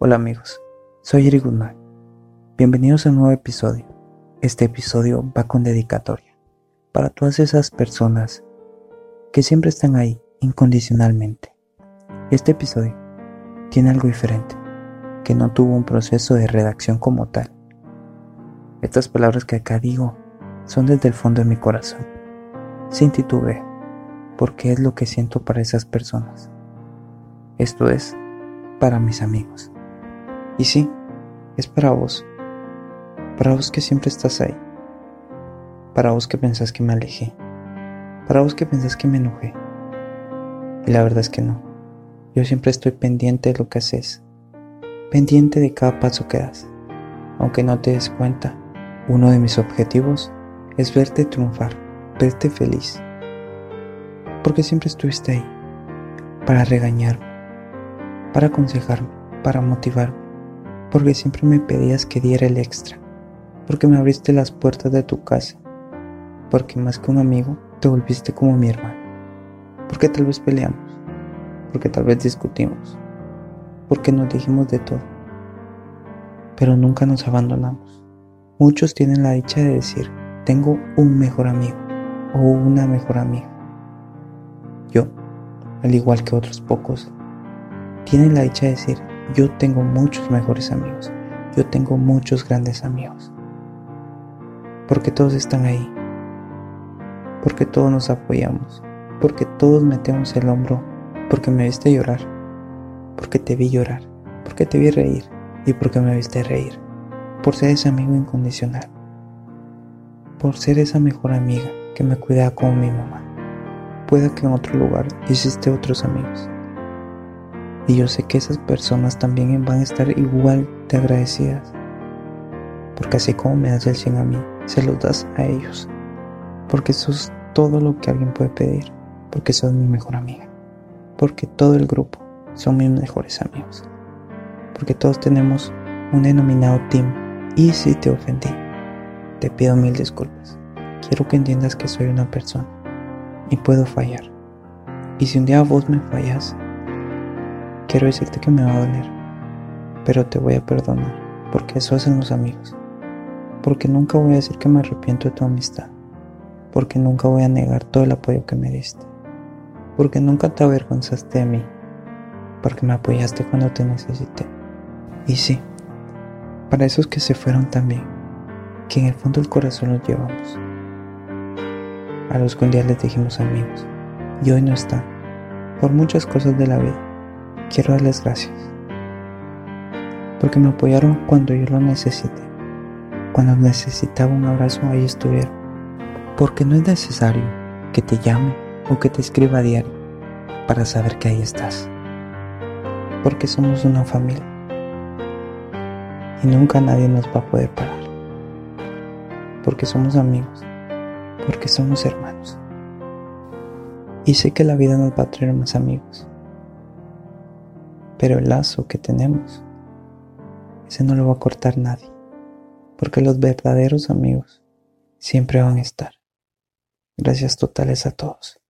Hola amigos, soy Eric Guzmán. Bienvenidos a un nuevo episodio. Este episodio va con dedicatoria para todas esas personas que siempre están ahí incondicionalmente. Este episodio tiene algo diferente, que no tuvo un proceso de redacción como tal. Estas palabras que acá digo son desde el fondo de mi corazón, sin titubeo, porque es lo que siento para esas personas. Esto es para mis amigos. Y sí, es para vos. Para vos que siempre estás ahí. Para vos que pensás que me alejé. Para vos que pensás que me enojé. Y la verdad es que no. Yo siempre estoy pendiente de lo que haces. Pendiente de cada paso que das. Aunque no te des cuenta, uno de mis objetivos es verte triunfar, verte feliz. Porque siempre estuviste ahí. Para regañarme. Para aconsejarme. Para motivarme porque siempre me pedías que diera el extra, porque me abriste las puertas de tu casa, porque más que un amigo te volviste como mi hermano, porque tal vez peleamos, porque tal vez discutimos, porque nos dijimos de todo, pero nunca nos abandonamos. Muchos tienen la dicha de decir, tengo un mejor amigo o una mejor amiga. Yo, al igual que otros pocos, tienen la dicha de decir, yo tengo muchos mejores amigos. Yo tengo muchos grandes amigos. Porque todos están ahí. Porque todos nos apoyamos. Porque todos metemos el hombro. Porque me viste llorar. Porque te vi llorar. Porque te vi reír. Y porque me viste reír. Por ser ese amigo incondicional. Por ser esa mejor amiga que me cuidaba como mi mamá. Pueda que en otro lugar hiciste otros amigos y yo sé que esas personas también van a estar igual de agradecidas. Porque así como me das el 100 a mí, se los das a ellos. Porque eso es todo lo que alguien puede pedir. Porque sos mi mejor amiga. Porque todo el grupo son mis mejores amigos. Porque todos tenemos un denominado team. Y si te ofendí, te pido mil disculpas. Quiero que entiendas que soy una persona y puedo fallar. Y si un día vos me fallas, Quiero decirte que me va a doler, pero te voy a perdonar, porque eso hacen los amigos. Porque nunca voy a decir que me arrepiento de tu amistad. Porque nunca voy a negar todo el apoyo que me diste. Porque nunca te avergonzaste de mí. Porque me apoyaste cuando te necesité. Y sí, para esos que se fueron también, que en el fondo del corazón los llevamos. A los que un día les dijimos amigos, y hoy no están, por muchas cosas de la vida quiero darles gracias. Porque me apoyaron cuando yo lo necesité. Cuando necesitaba un abrazo, ahí estuvieron. Porque no es necesario que te llame o que te escriba a diario para saber que ahí estás. Porque somos una familia. Y nunca nadie nos va a poder parar. Porque somos amigos. Porque somos hermanos. Y sé que la vida nos va a traer más amigos pero el lazo que tenemos, ese no lo va a cortar nadie, porque los verdaderos amigos siempre van a estar. Gracias totales a todos.